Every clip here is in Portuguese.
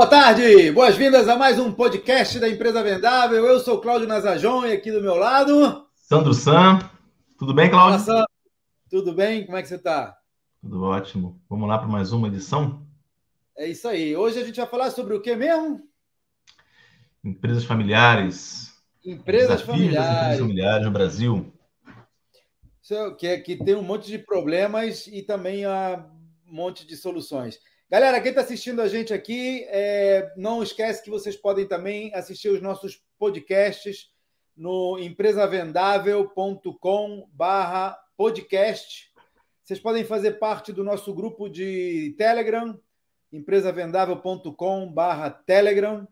Boa tarde, boas-vindas a mais um podcast da Empresa Vendável. Eu sou Cláudio Nazajon e aqui do meu lado. Sandro Sam. Tudo bem, Cláudio? Olá, Tudo bem? Como é que você está? Tudo ótimo. Vamos lá para mais uma edição? É isso aí. Hoje a gente vai falar sobre o que mesmo? Empresas familiares. Empresas familiares. Empresas familiares no Brasil. Que, é, que tem um monte de problemas e também um monte de soluções. Galera, quem está assistindo a gente aqui, é, não esquece que vocês podem também assistir os nossos podcasts no empresavendável.com barra podcast. Vocês podem fazer parte do nosso grupo de Telegram, empresavendável.com barra Telegram.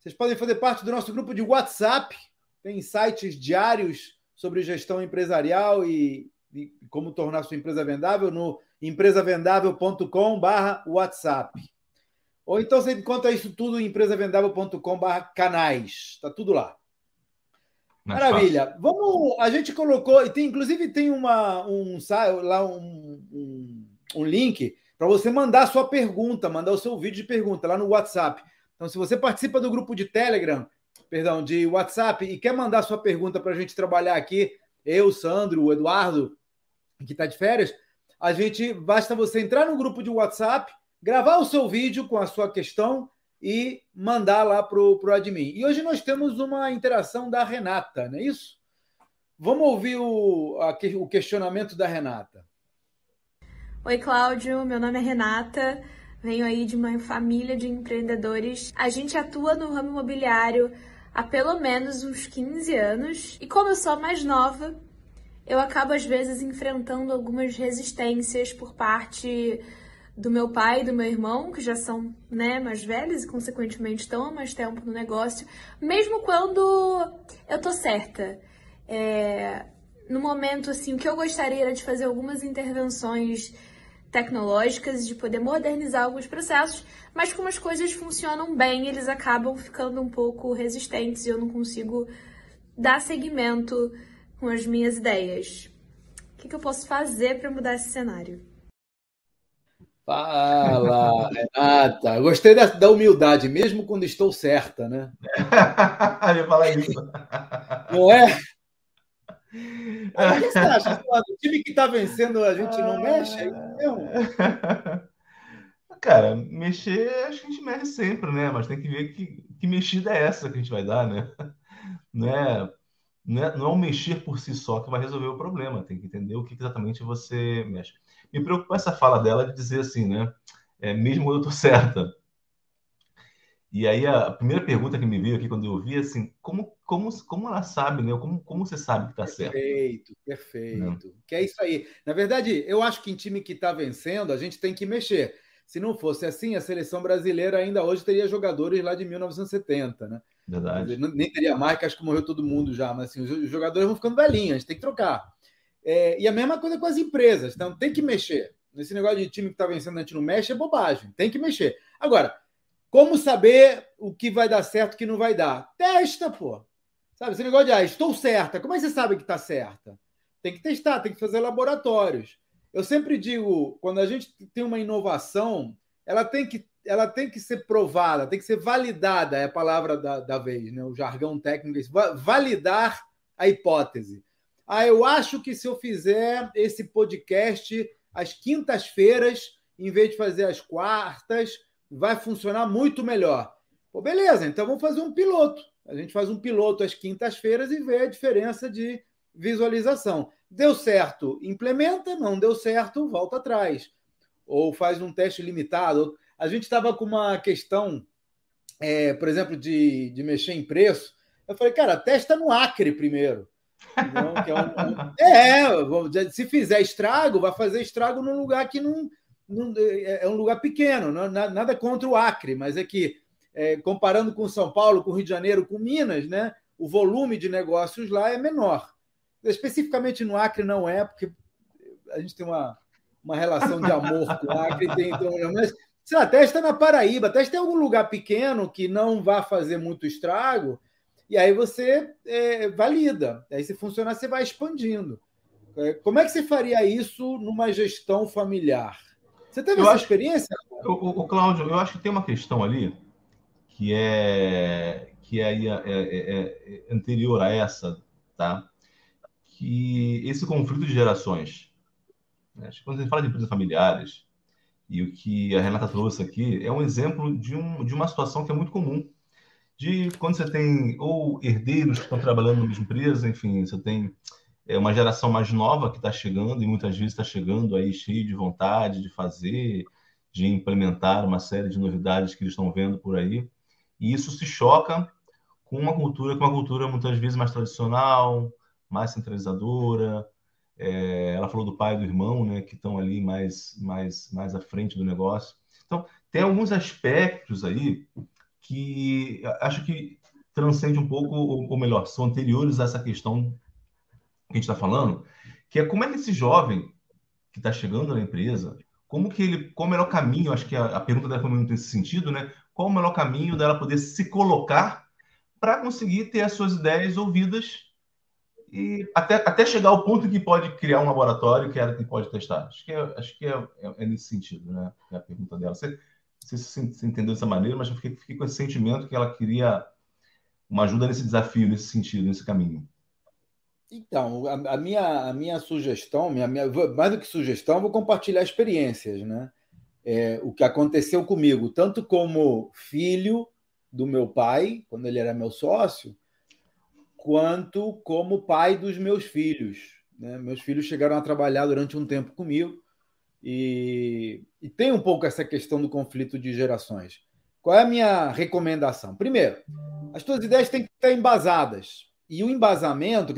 Vocês podem fazer parte do nosso grupo de WhatsApp, tem sites diários sobre gestão empresarial e, e como tornar sua empresa vendável no empresavendável.com/barra WhatsApp. Ou então você encontra isso tudo em empresavendável.com/barra canais. Está tudo lá. Maravilha. Vamos. A gente colocou, e tem, inclusive tem uma, um, lá um, um, um link para você mandar a sua pergunta, mandar o seu vídeo de pergunta lá no WhatsApp. Então, se você participa do grupo de Telegram, perdão, de WhatsApp e quer mandar sua pergunta para a gente trabalhar aqui, eu, Sandro, o Eduardo, que está de férias, a gente basta você entrar no grupo de WhatsApp, gravar o seu vídeo com a sua questão e mandar lá para o admin. E hoje nós temos uma interação da Renata, não é isso? Vamos ouvir o, a, o questionamento da Renata. Oi, Cláudio. Meu nome é Renata. Venho aí de uma família de empreendedores. A gente atua no ramo imobiliário há pelo menos uns 15 anos. E como eu sou a mais nova, eu acabo às vezes enfrentando algumas resistências por parte do meu pai e do meu irmão, que já são né, mais velhos e, consequentemente, estão há mais tempo no negócio, mesmo quando eu tô certa. É, no momento, assim, o que eu gostaria era de fazer algumas intervenções tecnológicas, de poder modernizar alguns processos, mas como as coisas funcionam bem, eles acabam ficando um pouco resistentes e eu não consigo dar seguimento com as minhas ideias. O que, que eu posso fazer para mudar esse cenário? Fala, Renata. Gostei da, da, humildade, mesmo quando estou certa, né? Eu ia falar isso. Não é? o que você acha? O time que está vencendo, a gente não mexe? É mesmo? Cara, mexer, acho que a gente mexe sempre, né? Mas tem que ver que, que mexida é essa que a gente vai dar, né? Não é não é, não é o mexer por si só que vai resolver o problema, tem que entender o que exatamente você mexe. Me preocupa essa fala dela de dizer assim, né? É, mesmo eu estou certa. E aí a primeira pergunta que me veio aqui quando eu ouvi assim, como, como, como ela sabe, né? Como, como você sabe que está certo? Perfeito, perfeito. Que é isso aí. Na verdade, eu acho que em time que está vencendo, a gente tem que mexer. Se não fosse assim, a seleção brasileira ainda hoje teria jogadores lá de 1970, né? Verdade. Nem teria mais, que acho que morreu todo mundo já, mas assim, os jogadores vão ficando velhinhos, tem que trocar. É, e a mesma coisa com as empresas, então tem que mexer. Nesse negócio de time que está vencendo, a gente não mexe, é bobagem, tem que mexer. Agora, como saber o que vai dar certo e o que não vai dar? Testa, pô. Sabe, esse negócio de, ah, estou certa, como é que você sabe que está certa? Tem que testar, tem que fazer laboratórios. Eu sempre digo, quando a gente tem uma inovação, ela tem que ela tem que ser provada, tem que ser validada, é a palavra da, da vez, né? o jargão técnico, validar a hipótese. Ah, eu acho que se eu fizer esse podcast às quintas-feiras, em vez de fazer às quartas, vai funcionar muito melhor. Pô, beleza, então vamos fazer um piloto. A gente faz um piloto às quintas-feiras e vê a diferença de visualização. Deu certo, implementa, não deu certo, volta atrás. Ou faz um teste limitado. A gente estava com uma questão, é, por exemplo, de, de mexer em preço. Eu falei, cara, testa no Acre primeiro. é, um, é, se fizer estrago, vai fazer estrago num lugar que não, não é, é um lugar pequeno, não, nada contra o Acre, mas é que é, comparando com São Paulo, com Rio de Janeiro, com Minas, né, o volume de negócios lá é menor. Especificamente no Acre não é, porque a gente tem uma, uma relação de amor com o Acre, tem, então, mas sei lá, testa na Paraíba, testa em algum lugar pequeno que não vá fazer muito estrago, e aí você é, valida. Aí, se funcionar, você vai expandindo. É, como é que você faria isso numa gestão familiar? Você teve eu essa acho, experiência? O, o, Cláudio, eu acho que tem uma questão ali que é que é, é, é, é anterior a essa, tá? Que esse conflito de gerações, né? quando a gente fala de empresas familiares, e o que a Renata trouxe aqui é um exemplo de, um, de uma situação que é muito comum. De quando você tem ou herdeiros que estão trabalhando na mesma empresa, enfim, você tem é, uma geração mais nova que está chegando e muitas vezes está chegando aí cheio de vontade de fazer, de implementar uma série de novidades que eles estão vendo por aí. E isso se choca com uma cultura, com uma cultura muitas vezes mais tradicional, mais centralizadora, é, ela falou do pai e do irmão, né, que estão ali mais, mais, mais à frente do negócio. Então, tem alguns aspectos aí que acho que transcende um pouco, ou melhor, são anteriores a essa questão que a gente está falando, que é como é que esse jovem que está chegando na empresa, como que ele, qual o melhor caminho, acho que a, a pergunta dela foi muito nesse sentido, né? Qual o melhor caminho dela poder se colocar para conseguir ter as suas ideias ouvidas e até, até chegar ao ponto que pode criar um laboratório que ela pode testar. Acho que é, acho que é, é, é nesse sentido, né? É a pergunta dela. Você, você, você entendeu dessa maneira, mas eu fiquei, fiquei, com esse sentimento que ela queria uma ajuda nesse desafio, nesse sentido, nesse caminho. Então, a, a minha, a minha sugestão, minha, minha, mais do que sugestão, vou compartilhar experiências, né? É, o que aconteceu comigo, tanto como filho do meu pai, quando ele era meu sócio, quanto como pai dos meus filhos. Né? Meus filhos chegaram a trabalhar durante um tempo comigo e, e tem um pouco essa questão do conflito de gerações. Qual é a minha recomendação? Primeiro, as tuas ideias têm que estar embasadas. E o embasamento,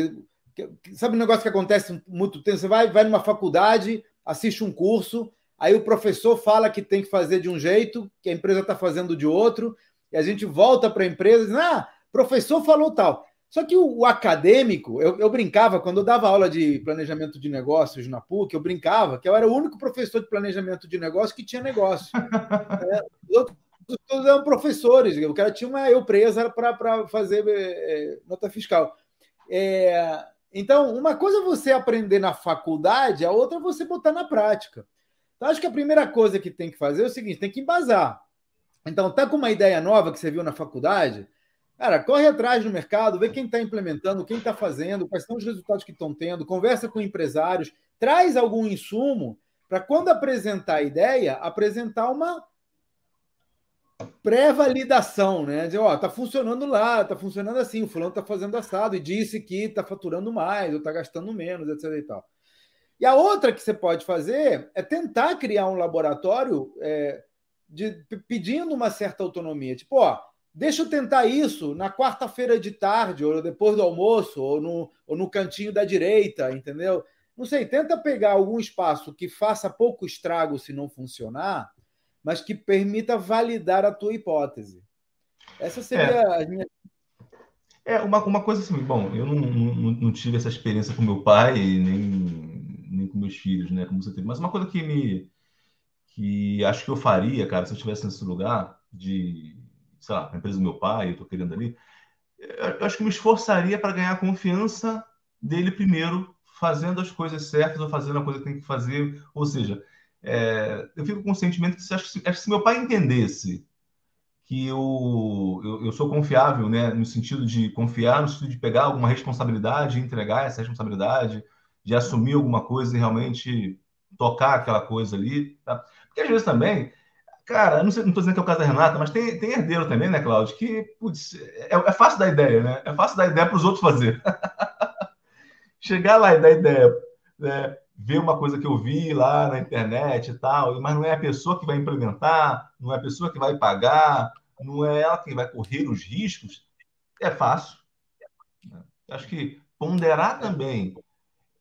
sabe um negócio que acontece muito tempo? Você vai, vai numa faculdade, assiste um curso, aí o professor fala que tem que fazer de um jeito, que a empresa está fazendo de outro, e a gente volta para a empresa e diz: ah, professor falou tal. Só que o, o acadêmico, eu, eu, brincava, quando eu dava aula de planejamento de negócios na PUC, eu brincava que eu era o único professor de planejamento de negócio que tinha negócio. é, outros todos eram professores, o cara tinha uma eu presa para fazer é, nota fiscal. É, então, uma coisa é você aprender na faculdade, a outra é você botar na prática. Então, acho que a primeira coisa que tem que fazer é o seguinte: tem que embasar. Então, tá com uma ideia nova que você viu na faculdade, Cara, corre atrás no mercado, vê quem está implementando, quem está fazendo, quais são os resultados que estão tendo, conversa com empresários, traz algum insumo para quando apresentar a ideia, apresentar uma pré-validação, né? Dizer, ó, tá funcionando lá, tá funcionando assim, o fulano tá fazendo assado e disse que tá faturando mais ou tá gastando menos, etc e tal. E a outra que você pode fazer é tentar criar um laboratório é, de, pedindo uma certa autonomia. Tipo, ó, Deixa eu tentar isso na quarta-feira de tarde, ou depois do almoço, ou no, ou no cantinho da direita, entendeu? Não sei, tenta pegar algum espaço que faça pouco estrago se não funcionar, mas que permita validar a tua hipótese. Essa seria é. a minha. É, uma, uma coisa assim, bom, eu não, não, não tive essa experiência com meu pai, nem, nem com meus filhos, né, como você teve, mas uma coisa que me. que acho que eu faria, cara, se eu estivesse nesse lugar de sei lá, a empresa do meu pai, eu estou querendo ali, eu acho que me esforçaria para ganhar a confiança dele primeiro, fazendo as coisas certas ou fazendo a coisa que tem que fazer. Ou seja, é, eu fico com o sentimento que, se, acho, que se meu pai entendesse que eu, eu, eu, sou confiável, né, no sentido de confiar, no sentido de pegar alguma responsabilidade, entregar essa responsabilidade, de assumir alguma coisa e realmente tocar aquela coisa ali. Tá? Porque às vezes também Cara, não, sei, não tô dizendo que é o caso da Renata, mas tem, tem herdeiro também, né, Cláudio? Que, putz, é, é fácil dar ideia, né? É fácil dar ideia para os outros fazer. Chegar lá e dar ideia, né? ver uma coisa que eu vi lá na internet e tal, mas não é a pessoa que vai implementar, não é a pessoa que vai pagar, não é ela que vai correr os riscos, é fácil. Acho que ponderar também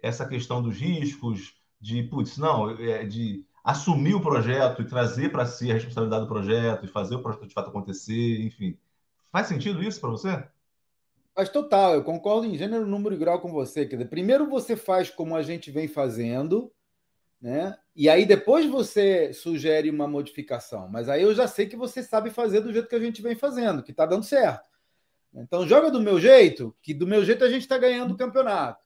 essa questão dos riscos, de, putz, não, é de assumir o projeto e trazer para si a responsabilidade do projeto e fazer o projeto de fato acontecer, enfim. Faz sentido isso para você? Faz total, eu concordo em gênero, número e grau com você. Quer dizer, primeiro você faz como a gente vem fazendo, né? E aí depois você sugere uma modificação. Mas aí eu já sei que você sabe fazer do jeito que a gente vem fazendo, que está dando certo. Então joga do meu jeito, que do meu jeito a gente está ganhando o campeonato.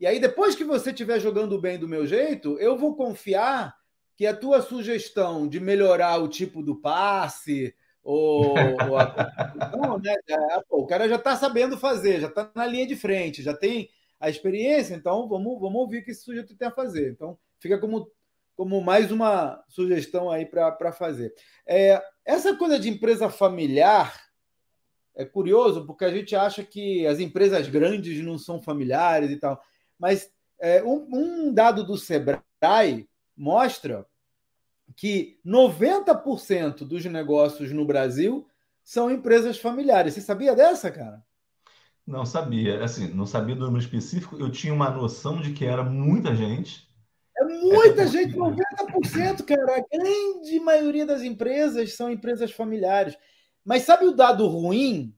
E aí depois que você estiver jogando bem do meu jeito, eu vou confiar que a tua sugestão de melhorar o tipo do passe ou, ou a... não, né? É, o cara já está sabendo fazer, já está na linha de frente, já tem a experiência, então vamos, vamos ouvir o que esse sujeito tem a fazer. Então, fica como, como mais uma sugestão aí para fazer. É, essa coisa de empresa familiar é curioso, porque a gente acha que as empresas grandes não são familiares e tal, mas é, um, um dado do Sebrae mostra que 90% dos negócios no Brasil são empresas familiares. Você sabia dessa, cara? Não sabia. Assim, não sabia do número específico. Eu tinha uma noção de que era muita gente. É muita é gente, 90%, cara. A grande maioria das empresas são empresas familiares. Mas sabe o dado ruim?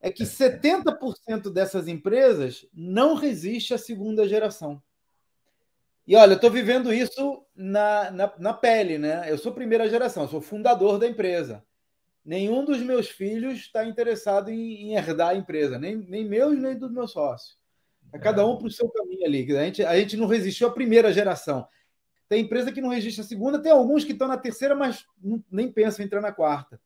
É que 70% dessas empresas não resiste à segunda geração. E olha, eu estou vivendo isso na, na, na, pele, né? Eu sou primeira geração, sou fundador da empresa. Nenhum dos meus filhos está interessado em, em, herdar a empresa, nem, nem meus, nem do meu sócio. É cada um para o seu caminho ali. A gente, a gente não resistiu à primeira geração. Tem empresa que não resiste à segunda, tem alguns que estão na terceira, mas não, nem pensam em entrar na quarta.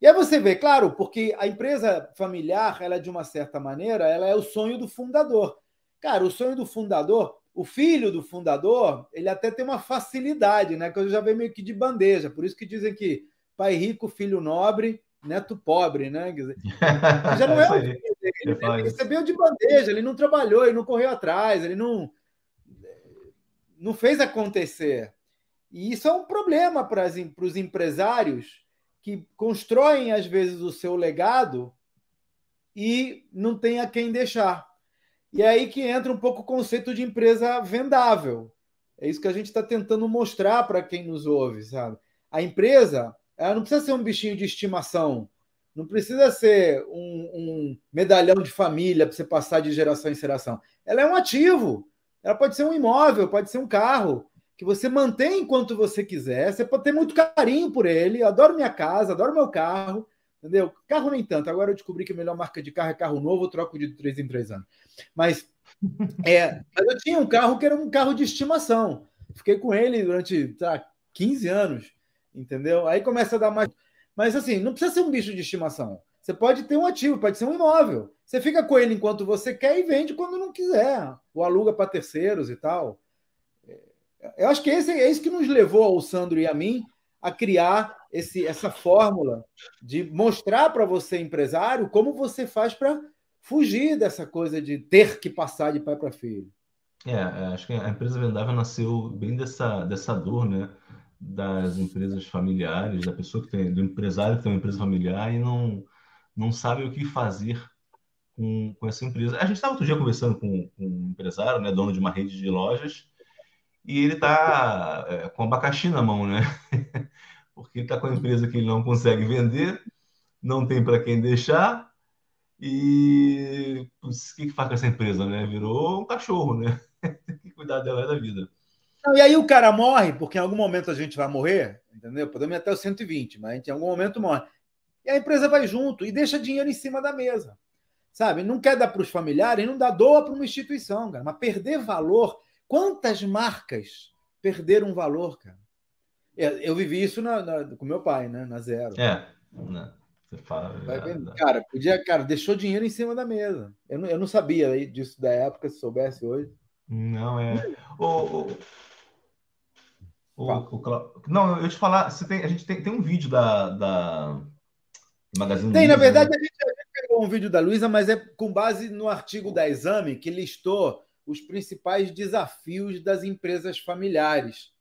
E aí você vê, claro, porque a empresa familiar, ela de uma certa maneira, ela é o sonho do fundador. Cara, o sonho do fundador o filho do fundador, ele até tem uma facilidade, né? Que eu já vejo meio que de bandeja. Por isso que dizem que pai rico, filho nobre, neto pobre, né? Já não é o filho dele, ele, ele recebeu de bandeja, ele não trabalhou, ele não correu atrás, ele não, não fez acontecer. E isso é um problema para os empresários que constroem, às vezes, o seu legado e não tem a quem deixar. E é aí que entra um pouco o conceito de empresa vendável. É isso que a gente está tentando mostrar para quem nos ouve, sabe? A empresa, ela não precisa ser um bichinho de estimação, não precisa ser um, um medalhão de família para você passar de geração em geração. Ela é um ativo. Ela pode ser um imóvel, pode ser um carro que você mantém enquanto você quiser. Você pode ter muito carinho por ele. Eu adoro minha casa, adoro meu carro. Entendeu? Carro nem tanto. Agora eu descobri que a melhor marca de carro é carro novo, eu troco de três em três anos. Mas, é, eu tinha um carro que era um carro de estimação. Fiquei com ele durante tá, 15 anos, entendeu? Aí começa a dar mais. Mas assim, não precisa ser um bicho de estimação. Você pode ter um ativo, pode ser um imóvel. Você fica com ele enquanto você quer e vende quando não quiser. Ou aluga para terceiros e tal. É, eu acho que esse, é isso que nos levou ao Sandro e a mim a criar esse, essa fórmula de mostrar para você, empresário, como você faz para fugir dessa coisa de ter que passar de pai para filho. É, é, acho que a empresa vendável nasceu bem dessa, dessa dor, né? Das empresas familiares, da pessoa que tem, do empresário que tem uma empresa familiar e não, não sabe o que fazer com, com essa empresa. A gente estava outro dia conversando com, com, um empresário, né, dono de uma rede de lojas, e ele está é, com abacaxi na mão, né? porque está com a empresa que ele não consegue vender, não tem para quem deixar, e o que, que faz com essa empresa, né? Virou um cachorro, né? tem que cuidar dela da vida. E aí o cara morre, porque em algum momento a gente vai morrer, entendeu? Podemos ir até os 120, mas a gente em algum momento morre. E a empresa vai junto e deixa dinheiro em cima da mesa. Sabe? Não quer dar para os familiares, não dá doa para uma instituição, cara. Mas perder valor. Quantas marcas perderam valor, cara? É, eu vivi isso na, na, com meu pai, né? Na zero. É, né? Você fala. É, cara, podia, cara, deixou dinheiro em cima da mesa. Eu não, eu não sabia disso da época, se soubesse hoje. Não, é. O, o, o, o, não, eu te falar, você tem, a gente tem, tem um vídeo da, da Magazine Tem, Luiza, na verdade, né? a, gente, a gente pegou um vídeo da Luísa, mas é com base no artigo da Exame que listou os principais desafios das empresas familiares.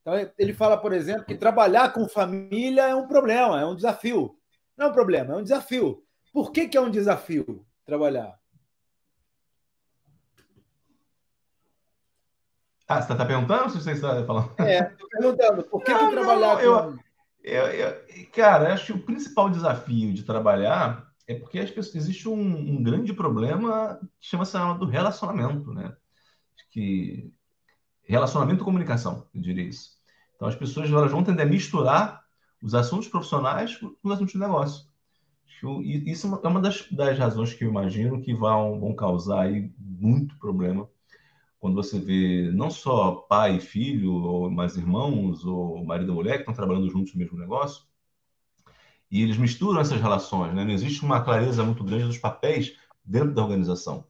Então, ele fala, por exemplo, que trabalhar com família é um problema, é um desafio. Não é um problema, é um desafio. Por que, que é um desafio trabalhar? Ah, você está perguntando ou você está falando? É, estou perguntando. Por que, não, que trabalhar não, com. Eu, eu, eu, cara, acho que o principal desafio de trabalhar é porque as pessoas, existe um, um grande problema que chama-se do relacionamento, né? Que relacionamento e comunicação, eu diria isso. Então, as pessoas elas vão tender a misturar os assuntos profissionais com os assuntos de negócio. Isso é uma das, das razões que eu imagino que vão, vão causar aí muito problema quando você vê não só pai e filho, ou mais irmãos, ou marido e mulher que estão trabalhando juntos no mesmo negócio, E eles misturam essas relações, né? não existe uma clareza muito grande dos papéis dentro da organização.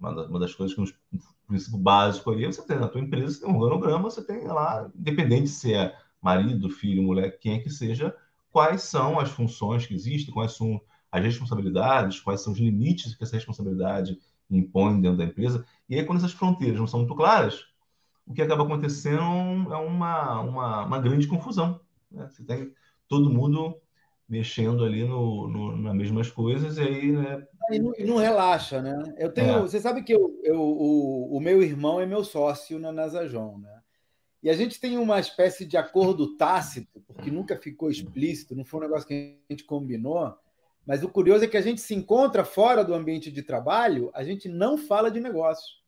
Uma das coisas que no princípio básico aí, você tem na tua empresa, você tem um organograma, você tem lá, independente se é marido, filho, mulher, quem é que seja, quais são as funções que existem, quais são as responsabilidades, quais são os limites que essa responsabilidade impõe dentro da empresa. E aí, quando essas fronteiras não são muito claras, o que acaba acontecendo é uma, uma, uma grande confusão. Né? Você tem todo mundo mexendo ali no, no, nas mesmas coisas e aí, né? E não, não relaxa, né? Eu tenho, é. você sabe que eu, eu, o, o meu irmão é meu sócio na Nasajon, né? E a gente tem uma espécie de acordo tácito, porque nunca ficou explícito, não foi um negócio que a gente combinou. Mas o curioso é que a gente se encontra fora do ambiente de trabalho, a gente não fala de negócio.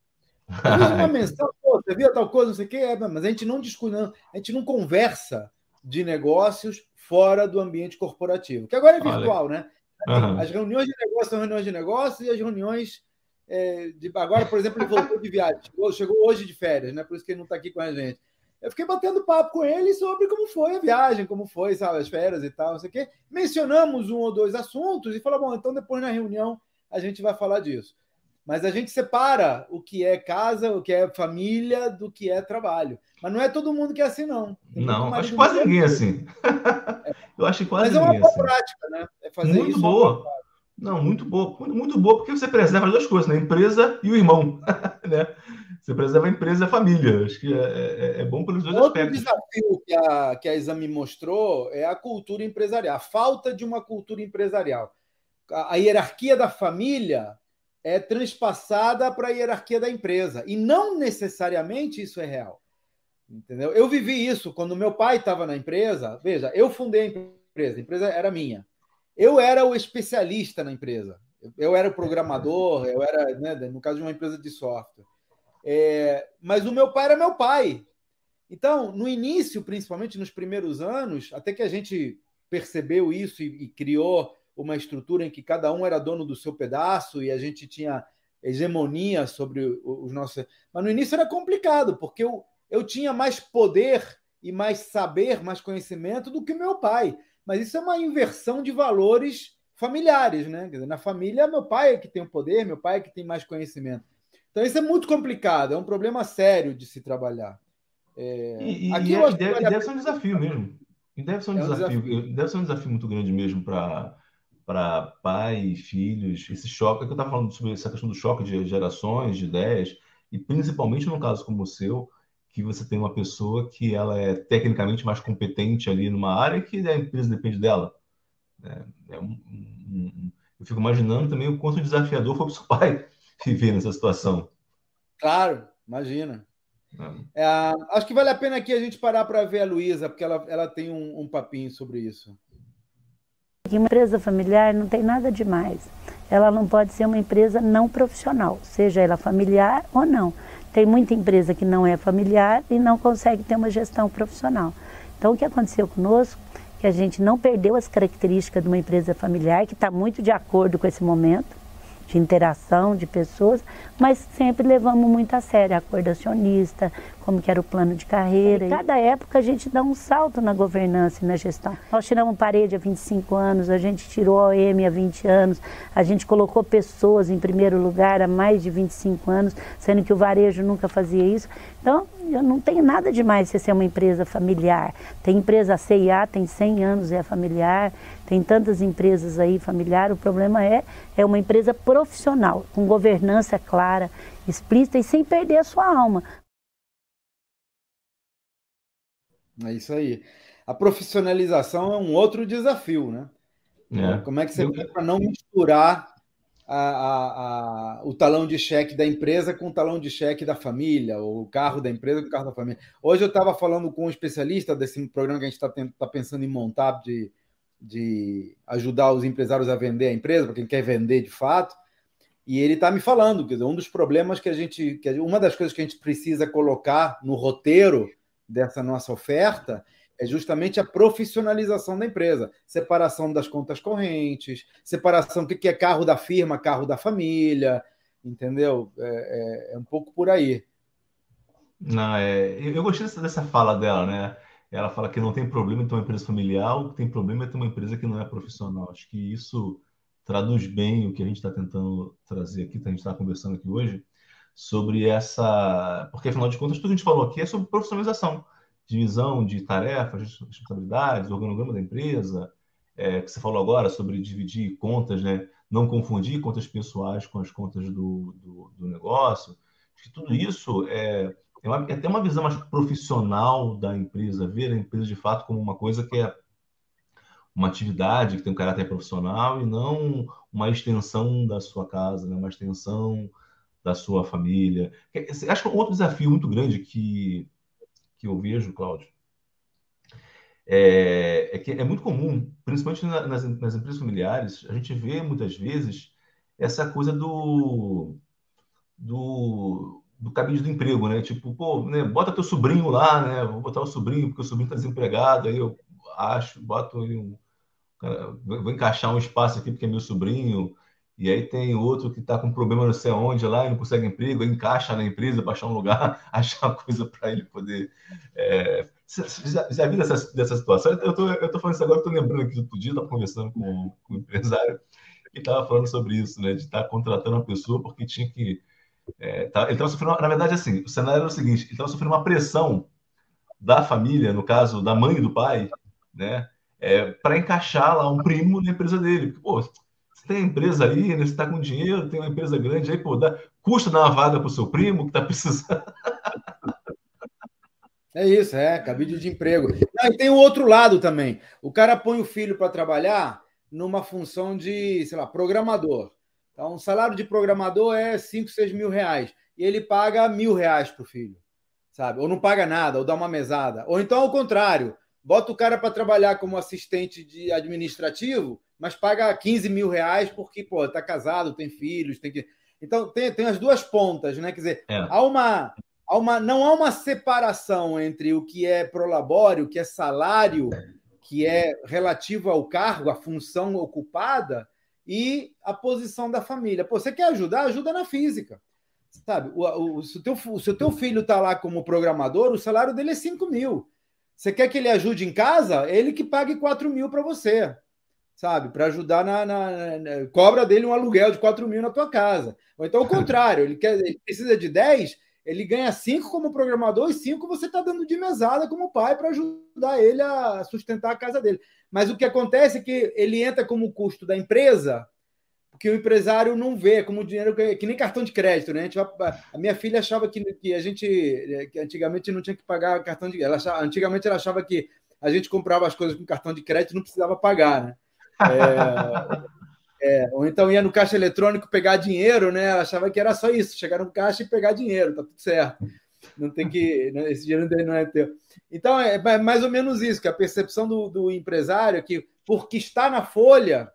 uma menção, você viu tal coisa, não sei o quê, é, mas a gente não discute, a gente não conversa de negócios fora do ambiente corporativo, que agora é virtual, Olha. né? Uhum. As reuniões de negócio são reuniões de negócio e as reuniões é, de. Agora, por exemplo, ele voltou de viagem, chegou, chegou, hoje de férias, né? Por isso que ele não está aqui com a gente. Eu fiquei batendo papo com ele sobre como foi a viagem, como foi, sabe, as férias e tal, não sei o quê. Mencionamos um ou dois assuntos e falou: bom, então depois na reunião a gente vai falar disso. Mas a gente separa o que é casa, o que é família, do que é trabalho. Mas não é todo mundo que é assim, não. Tem não, acho que quase ninguém é assim. Eu acho que quase Mas ninguém é uma boa assim. prática, né? É muito boa. Não, muito boa. Muito, muito boa, porque você preserva as duas coisas, né? A empresa e o irmão. né? Você preserva a empresa e a família. Acho que é, é, é bom pelos dois Outro aspectos. Outro desafio que a, que a Exame mostrou é a cultura empresarial, a falta de uma cultura empresarial. A, a hierarquia da família é transpassada para a hierarquia da empresa. E não necessariamente isso é real. Entendeu? Eu vivi isso quando meu pai estava na empresa. Veja, eu fundei a empresa, a empresa era minha. Eu era o especialista na empresa. Eu era o programador, eu era, né, no caso de uma empresa de software. É, mas o meu pai era meu pai. Então, no início, principalmente nos primeiros anos, até que a gente percebeu isso e, e criou uma estrutura em que cada um era dono do seu pedaço e a gente tinha hegemonia sobre os nossos. Mas no início era complicado, porque eu, eu tinha mais poder e mais saber, mais conhecimento do que meu pai. Mas isso é uma inversão de valores familiares, né? Dizer, na família, meu pai é que tem o poder, meu pai é que tem mais conhecimento. Então isso é muito complicado, é um problema sério de se trabalhar. É... E, e, Aqui e, deve, deve ser um desafio mesmo. E deve ser um, é um desafio, desafio, deve ser um desafio muito grande mesmo para para pai, filhos, esse choque, é que eu estava falando sobre essa questão do choque de gerações, de ideias, e principalmente no caso como o seu, que você tem uma pessoa que ela é tecnicamente mais competente ali numa área que a empresa depende dela. É, é um, um, um, eu fico imaginando também o quanto desafiador foi para o seu pai viver nessa situação. Claro, imagina. É. É, acho que vale a pena aqui a gente parar para ver a Luísa, porque ela, ela tem um, um papinho sobre isso. Uma empresa familiar não tem nada demais. Ela não pode ser uma empresa não profissional, seja ela familiar ou não. Tem muita empresa que não é familiar e não consegue ter uma gestão profissional. Então, o que aconteceu conosco é que a gente não perdeu as características de uma empresa familiar, que está muito de acordo com esse momento de interação de pessoas, mas sempre levamos muito a sério a acionista, como que era o plano de carreira. Em cada época a gente dá um salto na governança e na gestão. Nós tiramos parede há 25 anos, a gente tirou a OM há 20 anos, a gente colocou pessoas em primeiro lugar há mais de 25 anos, sendo que o varejo nunca fazia isso. Então, eu não tenho nada demais se ser uma empresa familiar. Tem empresa CIA, tem 100 anos, é familiar, tem tantas empresas aí familiar. O problema é, é uma empresa profissional, com governança clara, explícita e sem perder a sua alma. É isso aí. A profissionalização é um outro desafio, né? É. Como é que você Eu... faz para não misturar a, a, a, o talão de cheque da empresa com o talão de cheque da família, ou o carro da empresa com o carro da família? Hoje eu estava falando com um especialista desse programa que a gente está tá pensando em montar de, de ajudar os empresários a vender a empresa, para quem quer vender de fato. E ele está me falando, dizer, um dos problemas que a gente, que uma das coisas que a gente precisa colocar no roteiro dessa nossa oferta é justamente a profissionalização da empresa, separação das contas correntes, separação do que é carro da firma, carro da família, entendeu? É, é, é um pouco por aí. Não, é, eu gostei dessa fala dela, né? ela fala que não tem problema em ter uma empresa familiar, o que tem problema é ter uma empresa que não é profissional. Acho que isso traduz bem o que a gente está tentando trazer aqui, que a gente está conversando aqui hoje, sobre essa. Porque, afinal de contas, tudo que a gente falou aqui é sobre profissionalização, divisão de tarefas, responsabilidades, organograma da empresa, é, que você falou agora sobre dividir contas, né? não confundir contas pessoais com as contas do, do, do negócio. Acho que tudo isso é, é, uma, é uma visão mais profissional da empresa, ver a empresa de fato como uma coisa que é uma atividade que tem um caráter profissional e não uma extensão da sua casa, né? uma extensão da sua família. Acho que outro desafio muito grande que, que eu vejo, Cláudio, é, é, que é muito comum, principalmente nas, nas, empresas familiares, a gente vê muitas vezes essa coisa do, do, do cabide do emprego, né? Tipo, pô, né, bota teu sobrinho lá, né? Vou botar o sobrinho, porque o sobrinho está desempregado, aí eu acho, boto um. vou encaixar um espaço aqui porque é meu sobrinho, e aí tem outro que está com problema não sei onde lá e não consegue emprego, encaixa na empresa achar um lugar, achar coisa para ele poder. É... Já, já vi dessa, dessa situação? Eu tô, eu tô falando isso agora, estou lembrando aqui do outro dia, conversando com, com um empresário que estava falando sobre isso, né? De estar tá contratando uma pessoa porque tinha que. É, tá, ele estava sofrendo, na verdade, assim, o cenário era o seguinte: ele estava sofrendo uma pressão da família, no caso da mãe e do pai, né? É, para encaixar lá um primo na empresa dele. Porque, pô, tem empresa aí, né? Você está com dinheiro, tem uma empresa grande aí, pô, dá, custa dar uma vaga para o seu primo que está precisando. É isso, é, cabide de emprego. Não, e tem o outro lado também. O cara põe o filho para trabalhar numa função de, sei lá, programador. Então, um salário de programador é 5, 6 mil reais. E ele paga mil reais para o filho, sabe? Ou não paga nada, ou dá uma mesada. Ou então, ao contrário, bota o cara para trabalhar como assistente de administrativo mas paga 15 mil reais porque, pô, tá casado, tem filhos, tem que. Então tem, tem as duas pontas, né? Quer dizer, é. há uma. Há uma, não há uma separação entre o que é prolabório, o que é salário, que é relativo ao cargo, à função ocupada, e a posição da família. Pô, você quer ajudar? Ajuda na física. Sabe, o, o, se, o teu, se o teu filho está lá como programador, o salário dele é 5 mil. Você quer que ele ajude em casa? Ele que pague 4 mil para você sabe? Para ajudar na, na, na, Cobra dele um aluguel de 4 mil na tua casa. Ou então o contrário, ele, quer, ele precisa de 10, ele ganha 5 como programador e 5 você está dando de mesada como pai para ajudar ele a sustentar a casa dele. Mas o que acontece é que ele entra como custo da empresa, porque o empresário não vê como dinheiro que, que nem cartão de crédito, né? A, gente, a minha filha achava que, que a gente que antigamente não tinha que pagar cartão de ela achava, antigamente ela achava que a gente comprava as coisas com cartão de crédito e não precisava pagar, né? É, é, ou então ia no caixa eletrônico pegar dinheiro, né? Achava que era só isso, chegar no caixa e pegar dinheiro, tá tudo certo. Não tem que. Né, esse dinheiro não é teu. Então, é mais ou menos isso, que a percepção do, do empresário é que, porque está na folha,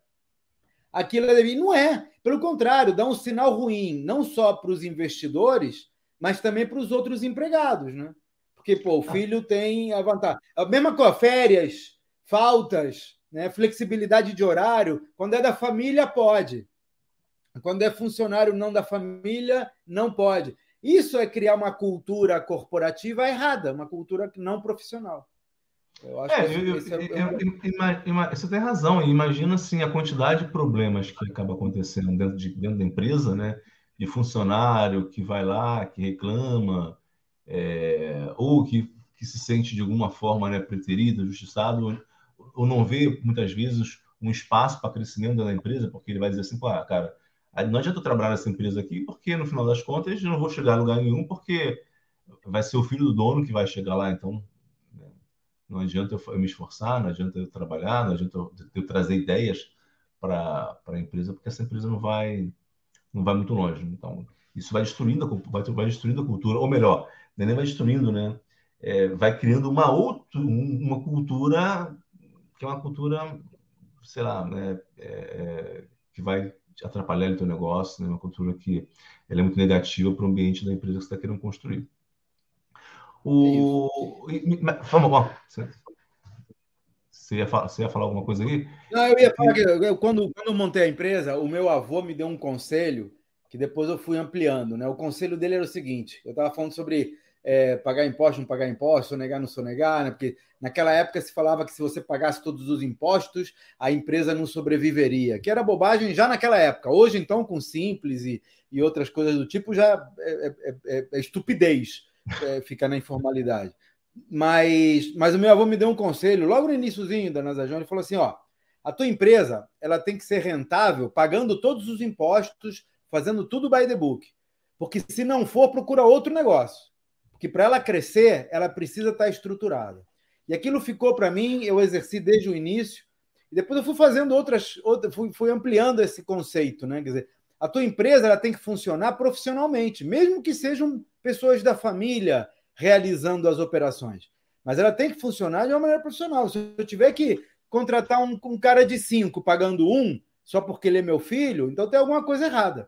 aquilo é não é. Pelo contrário, dá um sinal ruim, não só para os investidores, mas também para os outros empregados, né? Porque, pô, o filho tem a vantagem. A mesma coisa, férias, faltas, né? Flexibilidade de horário. Quando é da família, pode. Quando é funcionário não da família, não pode. Isso é criar uma cultura corporativa errada, uma cultura não profissional. Eu acho é, que eu, esse é, eu, eu, você tem razão. Imagina assim, a quantidade de problemas que acaba acontecendo dentro, de, dentro da empresa, né? De funcionário que vai lá, que reclama, é, ou que, que se sente de alguma forma né, preterido, justiçado ou não vê, muitas vezes, um espaço para crescimento da empresa, porque ele vai dizer assim, ah, cara, não adianta eu trabalhar nessa empresa aqui, porque no final das contas eu não vou chegar a lugar nenhum, porque vai ser o filho do dono que vai chegar lá, então né, não adianta eu me esforçar, não adianta eu trabalhar, não adianta eu, eu trazer ideias para a empresa, porque essa empresa não vai não vai muito longe. Então, isso vai destruindo a, vai, vai destruindo a cultura, ou melhor, nem vai destruindo, né? É, vai criando uma outra, uma cultura que é uma cultura, sei lá, né, é, é que vai atrapalhar o teu negócio, né, uma cultura que ela é muito negativa para o ambiente da empresa que você está querendo construir. O... Vamos, vamos. Você ia, falar, você ia falar alguma coisa aí? Não, eu ia falar que eu, quando, quando eu montei a empresa, o meu avô me deu um conselho que depois eu fui ampliando. Né? O conselho dele era o seguinte: eu estava falando sobre é, pagar imposto, não pagar imposto, sonegar, não sonegar, né? porque naquela época se falava que se você pagasse todos os impostos, a empresa não sobreviveria, que era bobagem já naquela época. Hoje, então, com Simples e, e outras coisas do tipo, já é, é, é, é estupidez é, ficar na informalidade. Mas, mas o meu avô me deu um conselho, logo no iníciozinho da Nasajão, ele falou assim, ó, a tua empresa ela tem que ser rentável pagando todos os impostos, fazendo tudo by the book. Porque se não for, procura outro negócio. Porque para ela crescer, ela precisa estar tá estruturada. E aquilo ficou para mim, eu exerci desde o início. E depois eu fui fazendo outras, outras fui, fui ampliando esse conceito, né? Quer dizer, a tua empresa ela tem que funcionar profissionalmente, mesmo que sejam pessoas da família realizando as operações. Mas ela tem que funcionar de uma maneira profissional. Se eu tiver que contratar um, um cara de cinco pagando um, só porque ele é meu filho, então tem alguma coisa errada.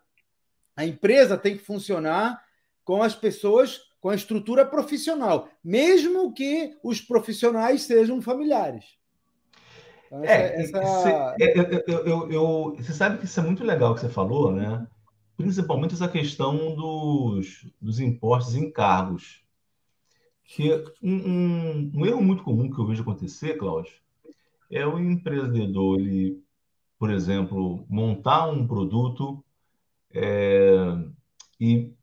A empresa tem que funcionar com as pessoas, com a estrutura profissional, mesmo que os profissionais sejam familiares. Então, é, essa... Cê, é, eu, eu, eu, você sabe que isso é muito legal que você falou, né? Principalmente essa questão dos, dos impostos em cargos. Que um, um, um erro muito comum que eu vejo acontecer, Cláudio, é o empreendedor, ele, por exemplo, montar um produto é, e,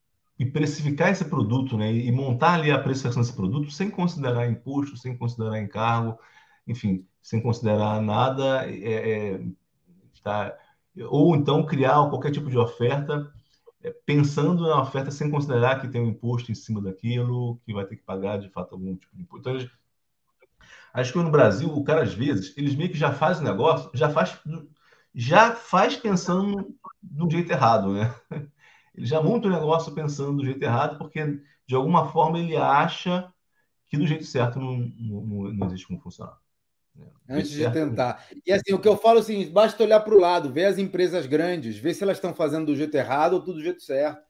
e, precificar esse produto, né, e montar ali a precificação desse produto sem considerar imposto, sem considerar encargo, enfim, sem considerar nada, é, é, tá, ou então criar qualquer tipo de oferta é, pensando na oferta sem considerar que tem um imposto em cima daquilo, que vai ter que pagar de fato algum tipo de imposto. Então, Acho que no Brasil, o cara, às vezes, eles meio que já faz o negócio, já faz, já faz pensando do jeito errado, né? Ele já monta o negócio pensando do jeito errado, porque de alguma forma ele acha que do jeito certo não, não, não existe como funcionar. Né? Antes de tentar. E assim, o que eu falo é o seguinte: basta olhar para o lado, ver as empresas grandes, ver se elas estão fazendo do jeito errado ou tudo do jeito certo.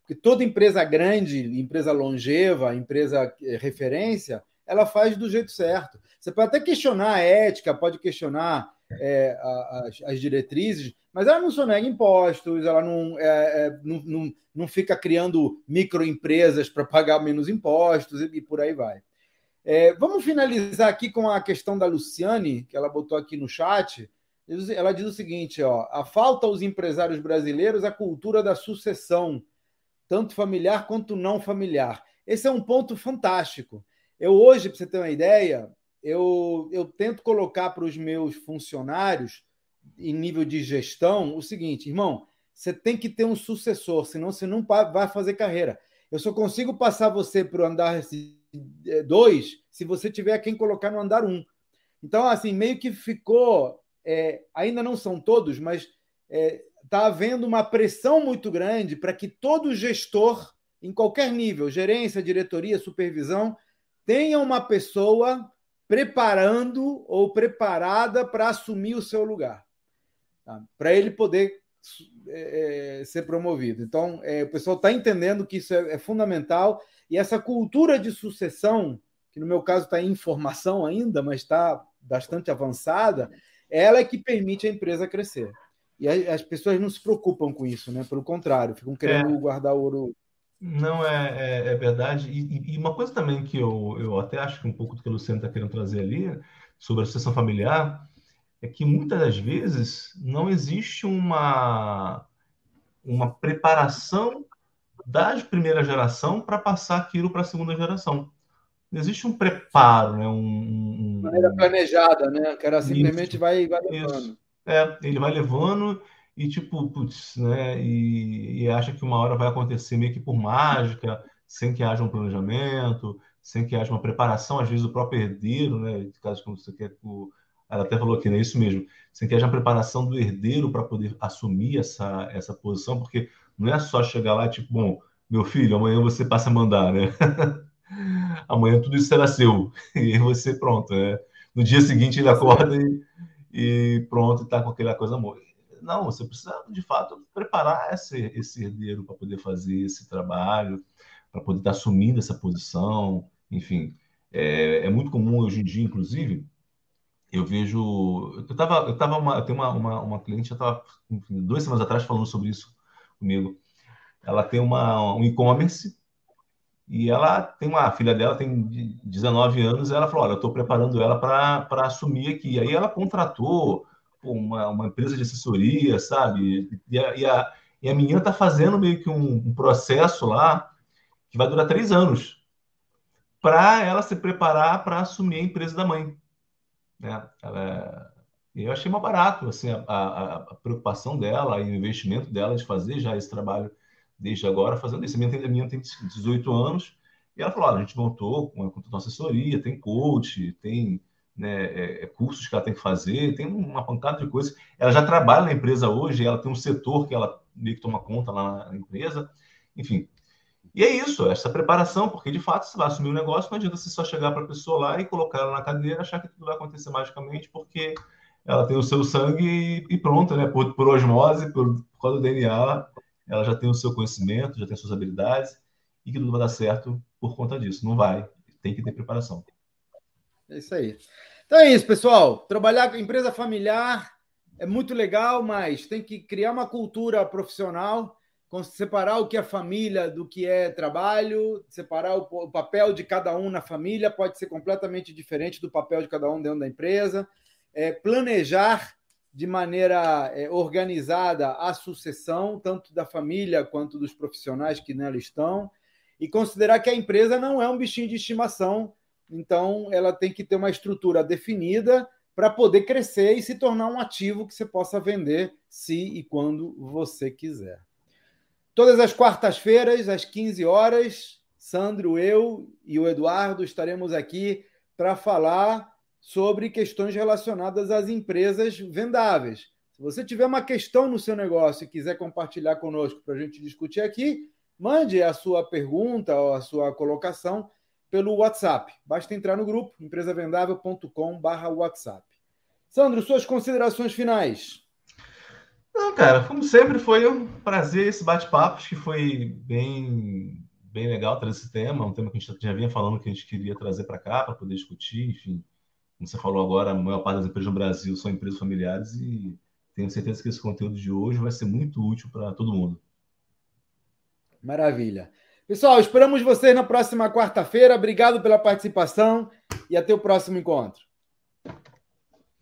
Porque toda empresa grande, empresa longeva, empresa eh, referência, ela faz do jeito certo. Você pode até questionar a ética, pode questionar é, as, as, diretrizes, mas ela não sonega impostos, ela não, é, é, não, não, não, fica criando microempresas para pagar menos impostos e, e por aí vai. É, vamos finalizar aqui com a questão da Luciane, que ela botou aqui no chat. Ela diz o seguinte: ó, a falta aos empresários brasileiros a cultura da sucessão, tanto familiar quanto não familiar. Esse é um ponto fantástico. Eu hoje, para você ter uma ideia, eu, eu tento colocar para os meus funcionários, em nível de gestão, o seguinte, irmão, você tem que ter um sucessor, senão você não vai fazer carreira. Eu só consigo passar você para o andar 2 se você tiver quem colocar no andar 1. Um. Então, assim, meio que ficou. É, ainda não são todos, mas está é, tá havendo uma pressão muito grande para que todo gestor, em qualquer nível, gerência, diretoria, supervisão, tenha uma pessoa preparando ou preparada para assumir o seu lugar, tá? para ele poder é, é, ser promovido. Então, é, o pessoal está entendendo que isso é, é, fundamental e essa cultura de sucessão, que no meu caso está em formação ainda, mas está bastante avançada, ela é que permite a empresa crescer. E as pessoas não se preocupam com isso, né? Pelo contrário, ficam querendo é. guardar ouro não, é, é, é verdade. E, e, uma coisa também que eu, eu até acho que um pouco do que o Luciano está querendo trazer ali, sobre a sucessão familiar, é que muitas das vezes não existe uma, uma preparação da primeira geração para passar aquilo para a segunda geração. Não existe um preparo, né? Um, um, maneira planejada, né? O cara simplesmente isso, vai, vai levando. Isso. É, ele vai levando e tipo, putz, né? E, e, acha que uma hora vai acontecer meio que por mágica, sem que haja um planejamento, sem que haja uma preparação, às vezes o próprio herdeiro, né? Caso como você quer, o, ela até falou aqui, né? Isso mesmo, sem que haja uma preparação do herdeiro para poder assumir essa, essa posição, porque não é só chegar lá, tipo, bom, meu filho, amanhã você passa a mandar, né? amanhã tudo isso será seu. E você, pronto, né? No dia seguinte ele acorda e, e pronto, está com aquela coisa amor não, você precisa, de fato, preparar esse, esse herdeiro para poder fazer esse trabalho, para poder estar tá assumindo essa posição. Enfim, é, é, muito comum hoje em dia, inclusive, eu vejo. Eu estava. Eu, tava uma, eu tenho uma, uma, uma cliente, eu estava duas semanas atrás falando sobre isso comigo. Ela tem uma, um e-commerce E ela tem uma filha dela, tem 19 anos, e ela falou: Olha, eu estou preparando ela para assumir aqui. Aí ela contratou uma, uma empresa de assessoria, sabe? E a, e a, e a menina está fazendo meio que um, um, processo lá que vai durar três anos para ela se preparar para assumir a empresa da mãe. Né? Ela, eu achei mais barato assim, a, a, a preocupação dela e o investimento dela de fazer já esse trabalho desde agora fazendo isso. A minha, a minha tem 18 anos e ela falou: a gente montou com, com assessoria, tem coach, tem né, é, é, cursos que ela tem que fazer, tem uma pancada de coisas. Ela já trabalha na empresa hoje, ela tem um setor que ela meio que toma conta lá na empresa, enfim. E é isso, essa preparação, porque de fato você vai assumir um negócio, não adianta você só chegar para a pessoa lá e colocar ela na cadeira, achar que tudo vai acontecer magicamente, porque ela tem o seu sangue e pronto, né? Por, por osmose, por, por causa do DNA, ela já tem o seu conhecimento, já tem suas habilidades e que tudo vai dar certo por conta disso. Não vai, tem que ter preparação. É isso aí. Então é isso, pessoal. Trabalhar com empresa familiar é muito legal, mas tem que criar uma cultura profissional, separar o que é família do que é trabalho, separar o papel de cada um na família pode ser completamente diferente do papel de cada um dentro da empresa. É, planejar de maneira é, organizada a sucessão, tanto da família quanto dos profissionais que nela estão, e considerar que a empresa não é um bichinho de estimação, então ela tem que ter uma estrutura definida para poder crescer e se tornar um ativo que você possa vender se e quando você quiser. Todas as quartas-feiras, às 15 horas, Sandro, eu e o Eduardo estaremos aqui para falar sobre questões relacionadas às empresas vendáveis. Se você tiver uma questão no seu negócio e quiser compartilhar conosco para a gente discutir aqui, mande a sua pergunta ou a sua colocação pelo WhatsApp. Basta entrar no grupo empresavendável.com/whatsapp. Sandro, suas considerações finais. Não, cara, como sempre foi um prazer esse bate-papo, acho que foi bem bem legal trazer esse tema, um tema que a gente já vinha falando que a gente queria trazer para cá para poder discutir, enfim, como você falou agora, a maior parte das empresas no Brasil são empresas familiares e tenho certeza que esse conteúdo de hoje vai ser muito útil para todo mundo. Maravilha. Pessoal, esperamos vocês na próxima quarta-feira. Obrigado pela participação e até o próximo encontro.